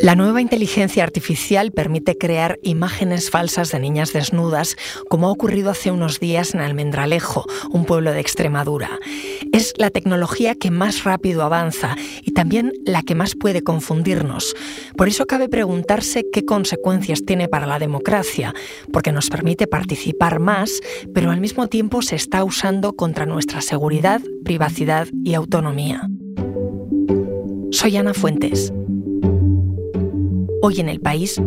La nueva inteligencia artificial permite crear imágenes falsas de niñas desnudas, como ha ocurrido hace unos días en Almendralejo, un pueblo de Extremadura. Es la tecnología que más rápido avanza y también la que más puede confundirnos. Por eso cabe preguntarse qué consecuencias tiene para la democracia, porque nos permite participar más, pero al mismo tiempo se está usando contra nuestra seguridad, privacidad y autonomía. Soy Ana Fuentes. Hoy en el país,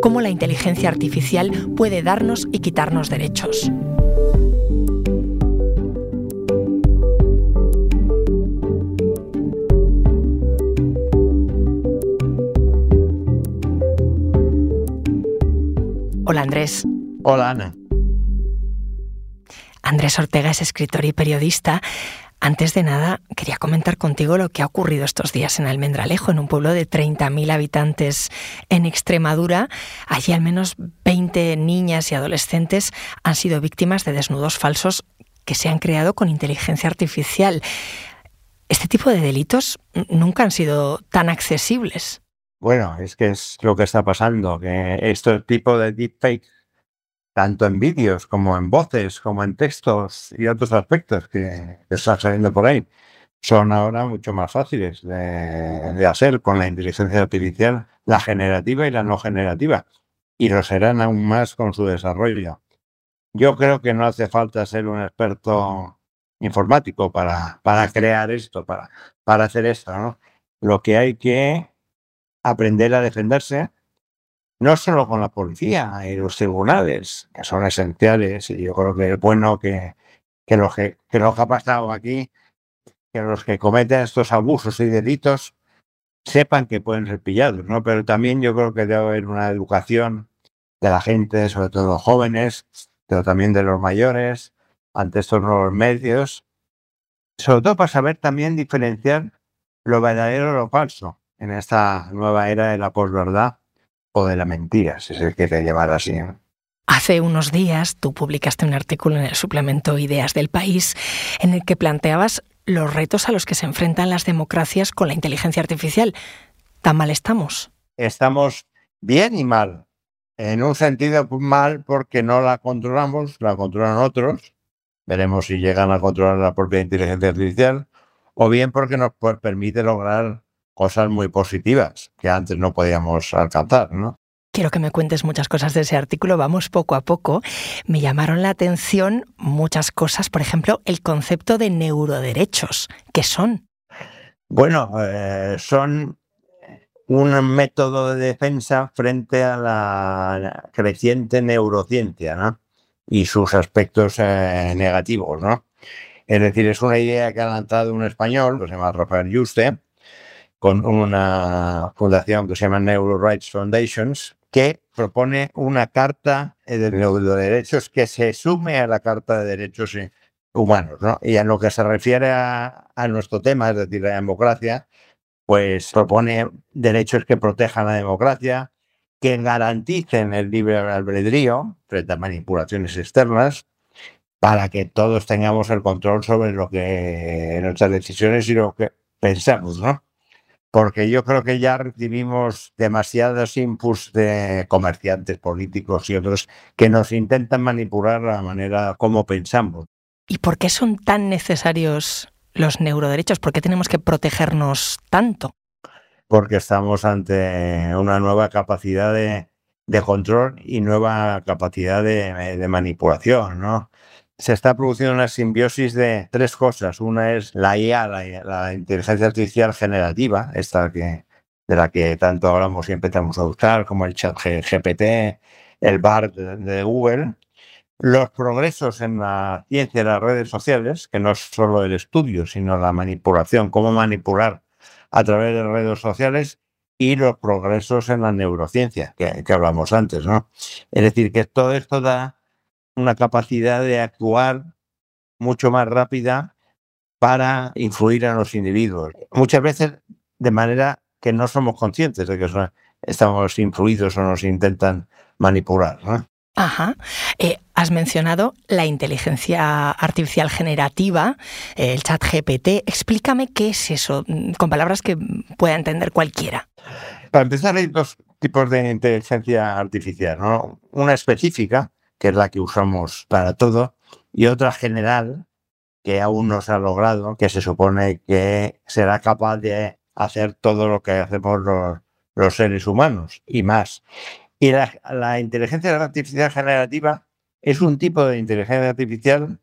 cómo la inteligencia artificial puede darnos y quitarnos derechos. Hola Andrés. Hola Ana. Andrés Ortega es escritor y periodista. Antes de nada, quería comentar contigo lo que ha ocurrido estos días en Almendralejo, en un pueblo de 30.000 habitantes en Extremadura. Allí al menos 20 niñas y adolescentes han sido víctimas de desnudos falsos que se han creado con inteligencia artificial. Este tipo de delitos nunca han sido tan accesibles. Bueno, es que es lo que está pasando, que este tipo de deepfake tanto en vídeos como en voces, como en textos y otros aspectos que, están saliendo por ahí, son ahora mucho más fáciles de, hacer con la inteligencia artificial, la generativa y la no generativa, y lo serán aún más con su desarrollo. Yo creo que no hace falta ser un experto informático para, para crear esto, para, para hacer esto. ¿no? Lo que hay que aprender a defenderse no solo con la policía y los tribunales, que son esenciales, y yo creo que es bueno que, que, lo, que, que que ha pasado aquí, que los que cometen estos abusos y delitos sepan que pueden ser pillados, ¿no? Pero también yo creo que debe haber una educación de la gente, sobre todo los jóvenes, pero también de los mayores, ante estos nuevos medios, sobre todo para saber también diferenciar lo verdadero de lo falso en esta nueva era de la posverdad o de la mentira, si se quiere llevar así. Hace unos días tú publicaste un artículo en el suplemento Ideas del País en el que planteabas los retos a los que se enfrentan las democracias con la inteligencia artificial. ¿Tan mal estamos? Estamos bien y mal. En un sentido mal porque no la controlamos, la controlan otros. Veremos si llegan a controlar la propia inteligencia artificial. O bien porque nos permite lograr cosas muy positivas que antes no podíamos alcanzar, ¿no? Quiero que me cuentes muchas cosas de ese artículo, vamos poco a poco. Me llamaron la atención muchas cosas, por ejemplo, el concepto de neuroderechos. ¿Qué son? Bueno, eh, son un método de defensa frente a la creciente neurociencia ¿no? y sus aspectos eh, negativos. ¿no? Es decir, es una idea que ha lanzado un español, que se llama Rafael Juste, con una fundación que se llama Neuro Rights Foundations, que propone una carta de derechos que se sume a la Carta de Derechos Humanos. ¿no? Y en lo que se refiere a, nuestro tema, es decir, la democracia, pues propone derechos que protejan la democracia, que garanticen el libre albedrío frente a manipulaciones externas, para que todos tengamos el control sobre lo que nuestras decisiones y lo que pensamos, ¿no? Porque yo creo que ya recibimos demasiados inputs de comerciantes políticos y otros que nos intentan manipular la manera como pensamos. ¿Y por qué son tan necesarios los neuroderechos? ¿Por qué tenemos que protegernos tanto? Porque estamos ante una nueva capacidad de, control y nueva capacidad de, de manipulación, ¿no? Se está produciendo una simbiosis de tres cosas. Una es la IA, la, inteligencia artificial generativa, esta que, de la que tanto hablamos y empezamos a buscar, como el chat GPT, el BART de, Google. Los progresos en la ciencia y las redes sociales, que no es solo el estudio, sino la manipulación, cómo manipular a través de redes sociales, y los progresos en la neurociencia, que, que hablamos antes, ¿no? Es decir, que todo esto da una capacidad de actuar mucho más rápida para influir en los individuos. Muchas veces de manera que no somos conscientes de que estamos influidos o nos intentan manipular. Ajá. Eh, has mencionado la inteligencia artificial generativa, el chat GPT. Explícame qué es eso, mm, con palabras que pueda entender cualquiera. Para empezar, hay dos tipos de inteligencia artificial. ¿no? Una específica, que es la que usamos para todo, y otra general, que aún no se ha logrado, que se supone que será capaz de hacer todo lo que hacemos los seres humanos y más. Y la, inteligencia artificial generativa es un tipo de inteligencia artificial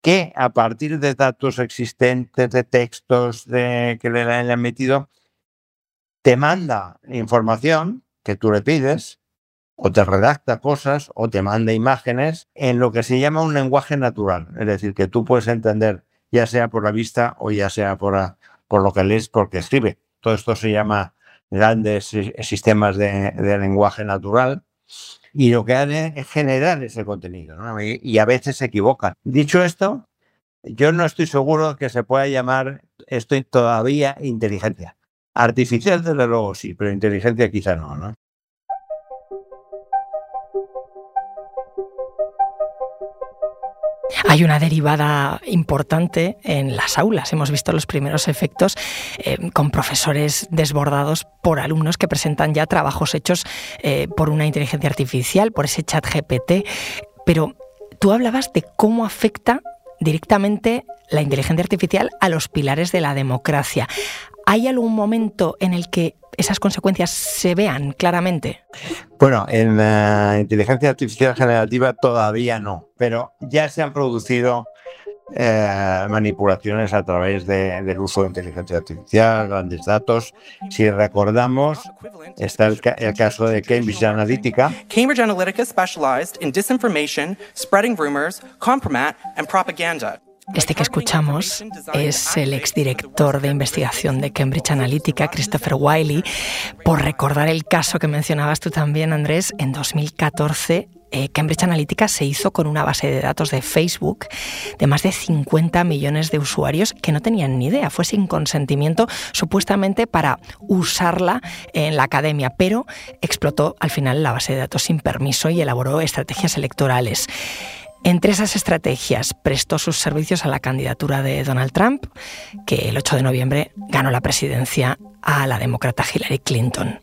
que a partir de datos existentes, de textos que le hayan metido, te manda información que tú le pides, o te redacta cosas, o te manda imágenes en lo que se llama un lenguaje natural. Es decir, que tú puedes entender ya sea por la vista o ya sea por, lo que lees, porque escribe. Todo esto se llama grandes sistemas de, lenguaje natural y lo que hacen es generar ese contenido y, a veces se equivocan. Dicho esto, yo no estoy seguro que se pueda llamar esto todavía inteligencia. Artificial, desde luego sí, pero inteligencia quizá no, ¿no? Hay una derivada importante en las aulas. Hemos visto los primeros efectos eh, con profesores desbordados por alumnos que presentan ya trabajos hechos eh, por una inteligencia artificial, por ese chat GPT. Pero tú hablabas de cómo afecta directamente la inteligencia artificial a los pilares de la democracia. ¿Hay algún momento en el que esas consecuencias se vean claramente? Bueno, en la inteligencia artificial generativa todavía no, pero ya se han producido eh, manipulaciones a través del uso de inteligencia artificial, grandes datos. Si recordamos, está el, el, caso de Cambridge Analytica. Cambridge Analytica specialized in disinformation, spreading rumors, compromat and propaganda. Este que escuchamos es el exdirector de investigación de Cambridge Analytica, Christopher Wiley. Por recordar el caso que mencionabas tú también, Andrés, en 2014 eh, Cambridge Analytica se hizo con una base de datos de Facebook de más de 50 millones de usuarios que no tenían ni idea, fue sin consentimiento supuestamente para usarla en la academia, pero explotó al final la base de datos sin permiso y elaboró estrategias electorales. Entre esas estrategias prestó sus servicios a la candidatura de Donald Trump, que el 8 de noviembre ganó la presidencia a la demócrata Hillary Clinton.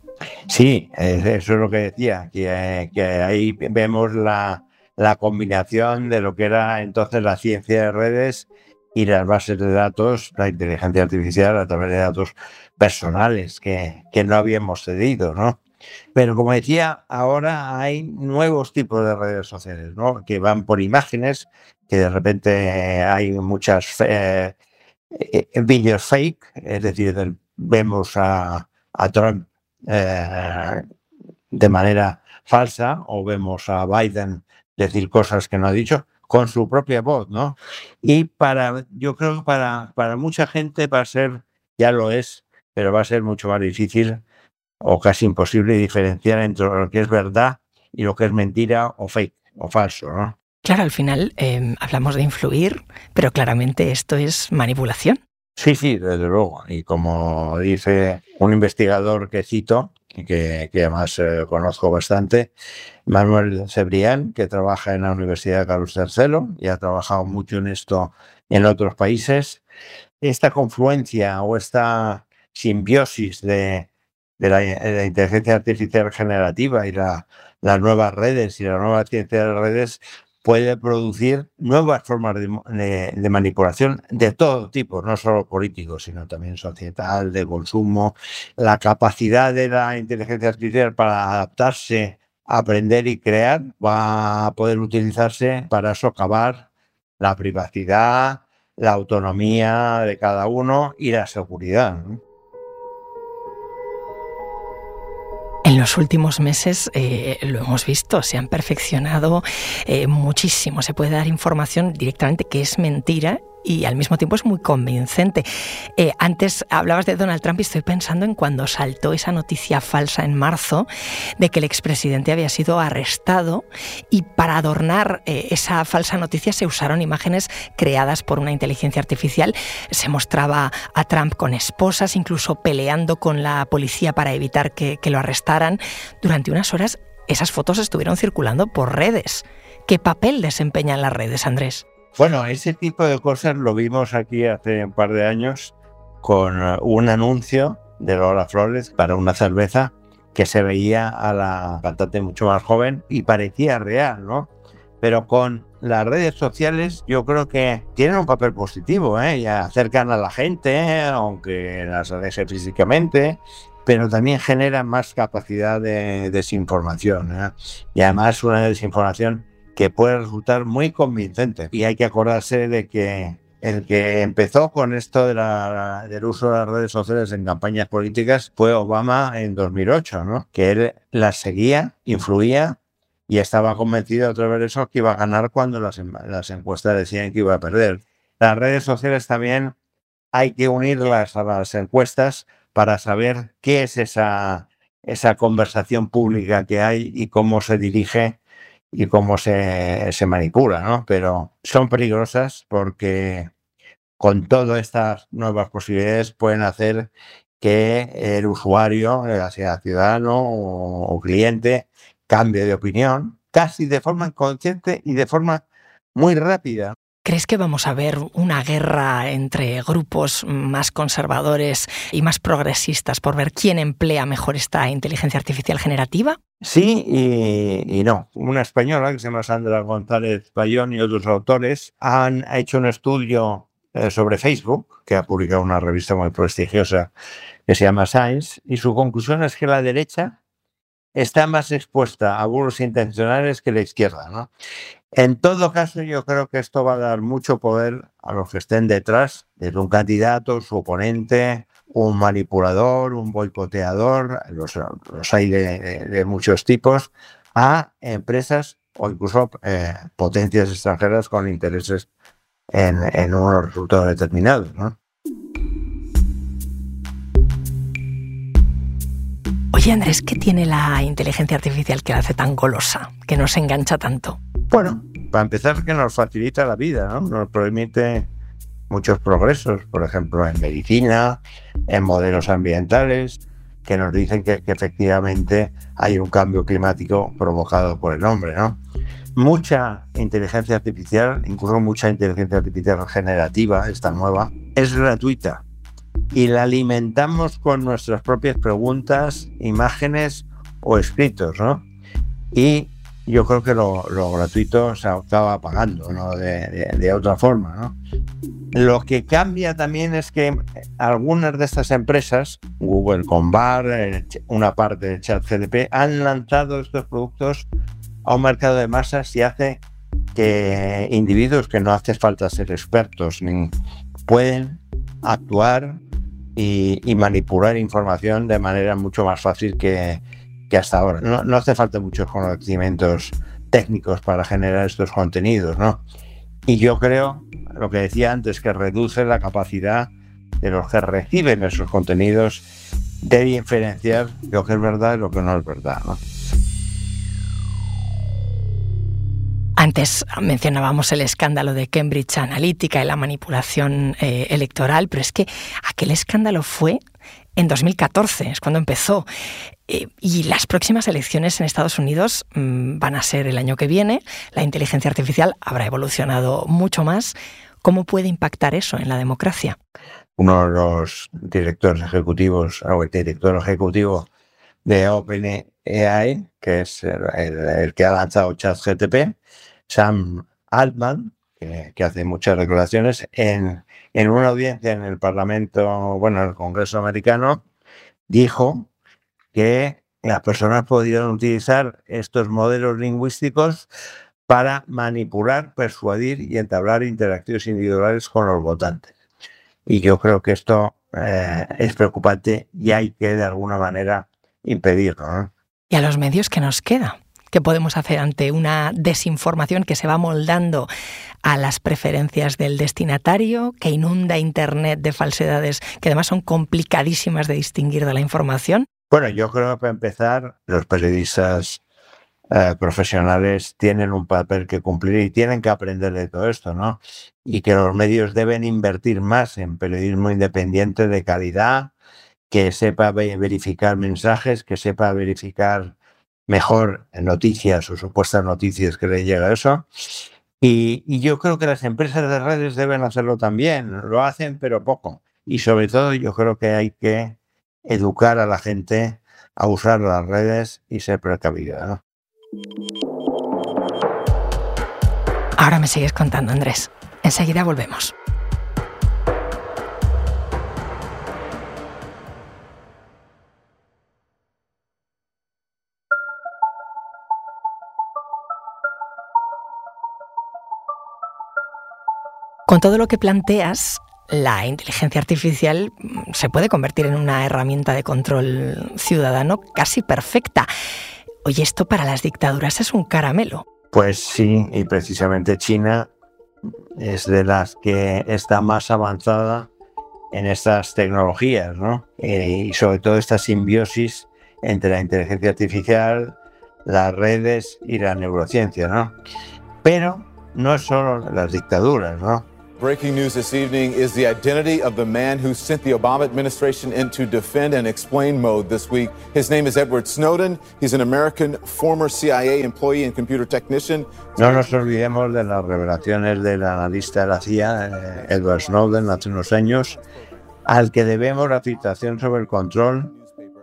Sí, eso es lo que decía, que, ahí vemos la, combinación de lo que era entonces la ciencia de redes y las bases de datos, la inteligencia artificial a través de datos personales que, que no habíamos cedido, ¿no? Pero como decía, ahora hay nuevos tipos de redes sociales, ¿no? Que van por imágenes, que de repente hay muchas eh, eh, fake, es decir, vemos a, Trump eh, de manera falsa o vemos a Biden decir cosas que no ha dicho con su propia voz, ¿no? Y para, yo creo que para, para mucha gente va a ser, ya lo es, pero va a ser mucho más difícil o casi imposible diferenciar entre lo que es verdad y lo que es mentira o fake o falso, ¿no? Claro, al final em, hablamos de influir, pero claramente esto es manipulación. Sí, sí, desde luego. Y como dice un investigador que cito, que, que además eh, conozco bastante, Manuel Cebrián, que trabaja en la Universidad de Carlos III y ha trabajado mucho en esto en otros países, esta confluencia o esta simbiosis de, de la, inteligencia artificial generativa y la, las nuevas redes y la nueva ciencia de redes puede producir nuevas formas de, manipulación de todo tipo, no solo políticos, sino también societal, de consumo. La capacidad de la inteligencia artificial para adaptarse, aprender y crear va a poder utilizarse para socavar la privacidad, la autonomía de cada uno y la seguridad. En los últimos meses eh, lo hemos visto, se han perfeccionado eh, muchísimo. Se puede dar información directamente que es mentira y al mismo tiempo es muy convincente. Eh, antes hablabas de Donald Trump y estoy pensando en cuando saltó esa noticia falsa en marzo de que el expresidente había sido arrestado y para adornar eh, esa falsa noticia se usaron imágenes creadas por una inteligencia artificial. Se mostraba a Trump con esposas, incluso peleando con la policía para evitar que, que lo arrestaran. Durante unas horas esas fotos estuvieron circulando por redes. ¿Qué papel desempeñan las redes, Andrés? Bueno, ese tipo de cosas lo vimos aquí hace un par de años con eh, un anuncio de Lola Flores para una cerveza que se veía a la cantante mucho más joven y parecía real, ¿no? Pero con las redes sociales yo creo que tienen un papel positivo, ¿eh? Ya acercan a la gente, aunque las aleje físicamente, pero también generan más capacidad de desinformación. ¿eh? Y además una desinformación que puede resultar muy convincente. Y hay que acordarse de que el que empezó con esto de la, del uso de las redes sociales en campañas políticas fue Obama en 2008, ¿no? que él las seguía, influía y estaba convencido a través de eso que iba a ganar cuando las, las encuestas decían que iba a perder. Las redes sociales también hay que unirlas a las encuestas para saber qué es esa, esa conversación pública que hay y cómo se dirige y cómo se, se manipula, ¿no? Pero son peligrosas porque con todas estas nuevas posibilidades pueden hacer que el usuario, sea ciudadano o, cliente, cambie de opinión, casi de forma inconsciente y de forma muy rápida. ¿Crees que vamos a ver una guerra entre grupos más conservadores y más progresistas por ver quién emplea mejor esta inteligencia artificial generativa? Sí y, no. Una española que se llama Sandra González Bayón y otros autores han hecho un estudio eh, sobre Facebook, que ha publicado una revista muy prestigiosa que se llama Science, y su conclusión es que la derecha está más expuesta a burros intencionales que la izquierda. ¿no? En todo caso, yo creo que esto va a dar mucho poder a los que estén detrás, de un candidato, su oponente, un manipulador, un boicoteador, los, hay de, muchos tipos, a empresas o incluso eh, potencias extranjeras con intereses en, en unos resultados determinados. Oye Andrés, ¿qué tiene la inteligencia artificial que la hace tan golosa, que nos engancha tanto? Bueno, para empezar que nos facilita la vida, ¿no? Nos permite muchos progresos, por ejemplo, en medicina, en modelos ambientales, que nos dicen que, efectivamente hay un cambio climático provocado por el hombre, ¿no? Mucha inteligencia artificial, incluso mucha inteligencia artificial generativa, esta nueva, es gratuita y la alimentamos con nuestras propias preguntas, imágenes o escritos, ¿no? Y yo creo que lo, gratuito se acaba pagando ¿no? de, otra forma. ¿no? Lo que cambia también es que algunas de estas empresas, Google con Bar, una parte de ChatGPT, han lanzado estos productos a un mercado de masas y hace que individuos que no hace falta ser expertos ni pueden actuar y, y manipular información de manera mucho más fácil que, que hasta ahora. No, hace falta muchos conocimientos técnicos para generar estos contenidos, ¿no? Y yo creo, lo que decía antes, que reduce la capacidad de los que reciben esos contenidos de diferenciar lo que es verdad y lo que no es verdad. Antes mencionábamos el escándalo de Cambridge Analytica y la manipulación eh, electoral, pero es que aquel escándalo fue en 2014, es cuando empezó. Eh, y las próximas elecciones en Estados Unidos mm, van a ser el año que viene. La inteligencia artificial habrá evolucionado mucho más. ¿Cómo puede impactar eso en la democracia? Uno de los directores ejecutivos, o el director ejecutivo de OpenAI, que es el, que ha lanzado ChatGTP, Sam Altman, que, hace muchas declaraciones, en, en una audiencia en el Parlamento, bueno, en el Congreso americano, dijo que las personas podrían utilizar estos modelos lingüísticos para manipular, persuadir y entablar interacciones individuales con los votantes. Y yo creo que esto eh, es preocupante y hay que de alguna manera impedirlo. ¿Y a los medios qué nos queda? ¿Qué podemos hacer ante una desinformación que se va moldando a las preferencias del destinatario, que inunda Internet de falsedades que además son complicadísimas de distinguir de la información? Bueno, yo creo que para empezar, los periodistas eh, profesionales tienen un papel que cumplir y tienen que aprender de todo esto, ¿no? Y que los medios deben invertir más en periodismo independiente de calidad, que sepa verificar mensajes, que sepa verificar mejor noticias o supuestas noticias que le llega eso. Y, yo creo que las empresas de redes deben hacerlo también. Lo hacen, pero poco. Y sobre todo yo creo que hay que educar a la gente a usar las redes y ser precavida. Ahora me sigues contando, Andrés. Enseguida volvemos. Con todo lo que planteas, la inteligencia artificial mm, se puede convertir en una herramienta de control ciudadano casi perfecta. Oye, esto para las dictaduras es un caramelo. Pues sí, y precisamente China es de las que está más avanzada en estas tecnologías, ¿no? Eh, y sobre todo esta simbiosis entre la inteligencia artificial, las redes y la neurociencia, ¿no? Pero no es solo las dictaduras, ¿no? Breaking news this evening is the identity of the man who sent the Obama administration into defend and explain mode this week. His name is Edward Snowden. He's an American former CIA employee and computer technician. No nos olvidemos de las revelaciones del analista de la CIA, eh, Edward Snowden, hace unos años, al que debemos la filtración sobre el control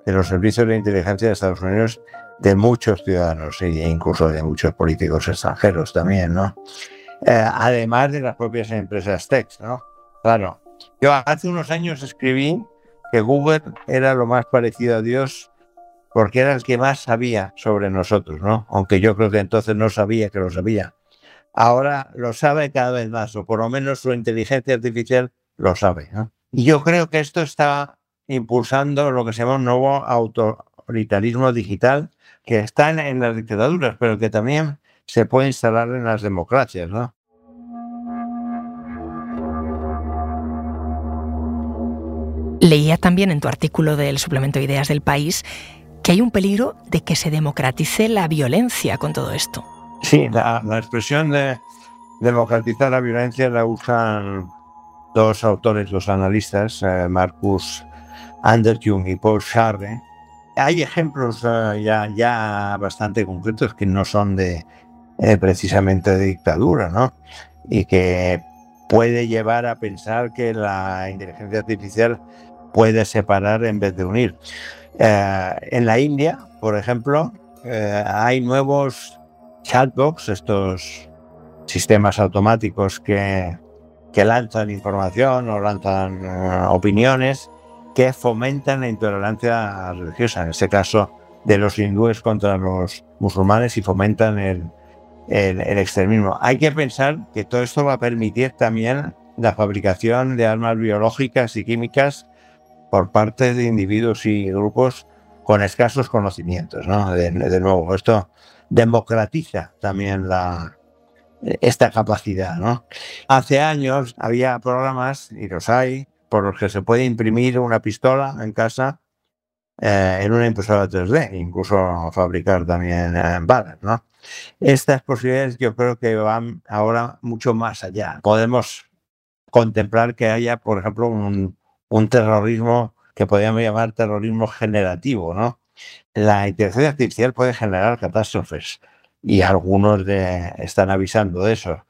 de los servicios de inteligencia de Estados Unidos de muchos ciudadanos e incluso de muchos políticos extranjeros también, ¿no? Eh, además de las propias empresas tech, ¿no? Claro, yo hace unos años escribí que Google era lo más parecido a Dios porque era el que más sabía sobre nosotros, ¿no? Aunque yo creo que entonces no sabía que lo sabía. Ahora lo sabe cada vez más, o por lo menos su inteligencia artificial lo sabe. Y yo creo que esto está impulsando lo que se llama un nuevo autoritarismo digital que está en, en las dictaduras, pero que también se puede instalar en las democracias, ¿no? Leía también en tu artículo del suplemento Ideas del País que hay un peligro de que se democratice la violencia con todo esto. Sí, la, expresión de democratizar la violencia la usan dos autores, dos analistas, eh, Marcus Anderjung y Paul Scharre. Hay ejemplos eh, ya, ya bastante concretos que no son de eh, precisamente de dictadura, ¿no? Y que puede llevar a pensar que la inteligencia artificial puede separar en vez de unir. Eh, en la India, por ejemplo, eh, hay nuevos chatbots, estos sistemas automáticos que, que lanzan información o lanzan opiniones que fomentan la intolerancia religiosa, en este caso de los hindúes contra los musulmanes y fomentan el, el, extremismo. Hay que pensar que todo esto va a permitir también la fabricación de armas biológicas y químicas por parte de individuos y grupos con escasos conocimientos. ¿no? De, nuevo, esto democratiza también esta capacidad. ¿no? Hace años había programas, y los hay, por los que se puede imprimir una pistola en casa eh, en una impresora 3D, incluso fabricar también eh, balas, ¿no? Estas posibilidades yo creo que van ahora mucho más allá. Podemos contemplar que haya, por ejemplo, un, terrorismo que podríamos llamar terrorismo generativo, ¿no? La inteligencia artificial puede generar catástrofes y algunos están avisando de eso.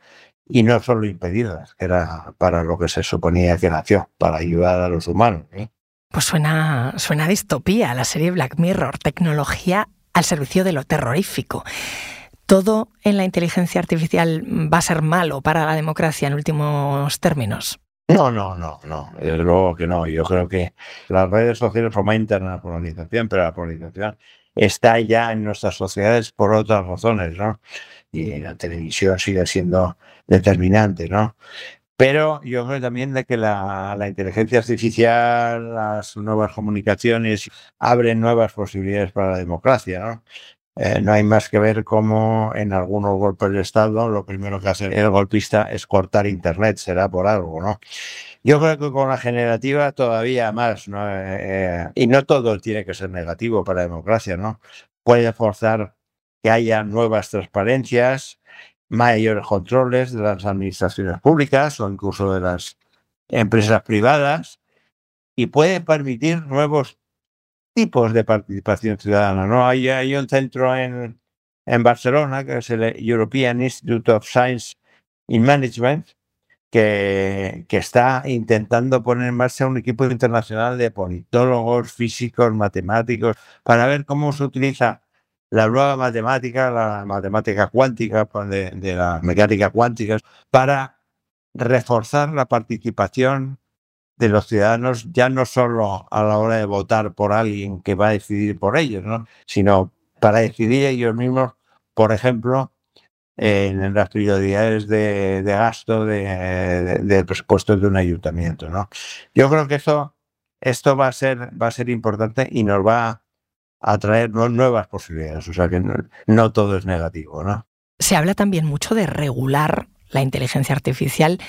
Y no solo impedirlas, que era para lo que se suponía que nació, para ayudar a los humanos. ¿eh? Pues suena, suena distopía la serie Black Mirror, tecnología al servicio de lo terrorífico. ¿Todo en la inteligencia artificial va a ser malo para la democracia en últimos términos? No, no, no, no, desde luego que no. Yo creo que las redes sociales fomentan la polarización, pero la polarización está ya en nuestras sociedades por otras razones, ¿no? Y la televisión sigue siendo determinante, ¿no? Pero yo creo también de que la, inteligencia artificial, las nuevas comunicaciones abren nuevas posibilidades para la democracia, ¿no? Eh, no hay más que ver cómo en algunos golpes de Estado lo primero que hace el golpista es cortar Internet, será por algo, ¿no? Yo creo que con la generativa todavía más, ¿no? Eh, eh, y no todo tiene que ser negativo para la democracia, ¿no? Puede forzar que haya nuevas transparencias, mayores controles de las administraciones públicas o incluso de las empresas privadas y puede permitir nuevos tipos de participación ciudadana. ¿no? Hay, un centro en, en Barcelona que es el European Institute of Science in Management, que, que, está intentando poner en marcha un equipo internacional de politólogos, físicos, matemáticos, para ver cómo se utiliza la nueva matemática, la matemática cuántica pues, de, de la mecánica cuántica, para reforzar la participación de los ciudadanos ya no solo a la hora de votar por alguien que va a decidir por ellos, ¿no? sino para decidir ellos mismos, por ejemplo, en las prioridades de, gasto de, de, presupuesto de un ayuntamiento. ¿no? Yo creo que eso, esto va a, ser, va a ser importante y nos va a traer nuevas posibilidades. O sea que no, no todo es negativo. ¿no? Se habla también mucho de regular la inteligencia artificial.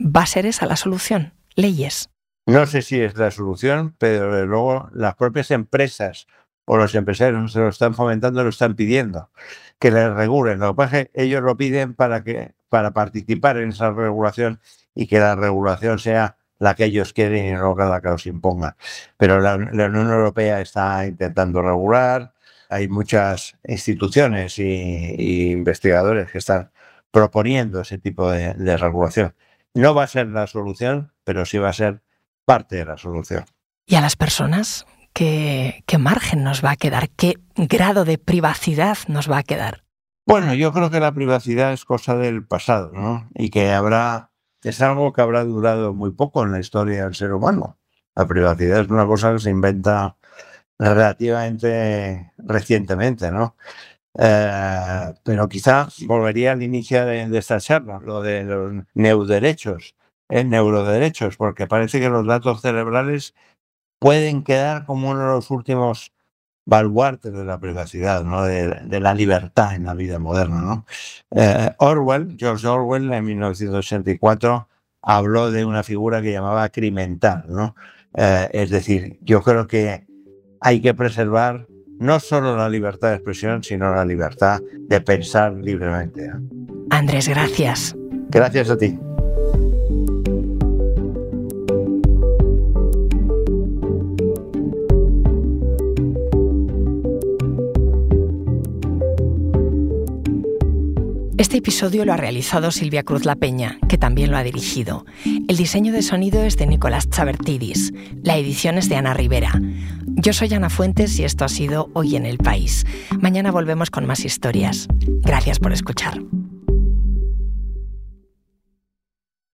¿Va a ser esa la solución? Leyes. No sé si es la solución, pero luego las propias empresas o los empresarios se lo están fomentando, lo están pidiendo, que les regulen. Lo que pasa es que ellos lo piden para, que, para participar en esa regulación y que la regulación sea la que ellos quieren y no la que los imponga. Pero la, Unión Europea está intentando regular, hay muchas instituciones y, investigadores que están proponiendo ese tipo de regulación. No va a ser la solución, pero sí va a ser parte de la solución. ¿Y a las personas? ¿Qué, qué margen nos va a quedar? ¿Qué grado de privacidad nos va a quedar? Bueno, yo creo que la privacidad es cosa del pasado, ¿no? Y que habrá, es algo que habrá durado muy poco en la historia del ser humano. La privacidad es una cosa que se inventa relativamente recientemente, ¿no? Eh, pero quizá volvería al inicio de, de, esta charla, lo de los neuroderechos, eh, neuroderechos, porque parece que los datos cerebrales pueden quedar como uno de los últimos baluartes de la privacidad, ¿no? de, de la libertad en la vida moderna. ¿no? Eh, Orwell, George Orwell, en 1984, habló de una figura que llamaba crimental. ¿no? Eh, es decir, yo creo que hay que preservar no solo la libertad de expresión, sino la libertad de pensar libremente. Andrés, gracias. Gracias a ti. Este episodio lo ha realizado Silvia Cruz La Peña, que también lo ha dirigido. El diseño de sonido es de Nicolás Chabertidis. La edición es de Ana Rivera. Yo soy Ana Fuentes y esto ha sido Hoy en el País. Mañana volvemos con más historias. Gracias por escuchar.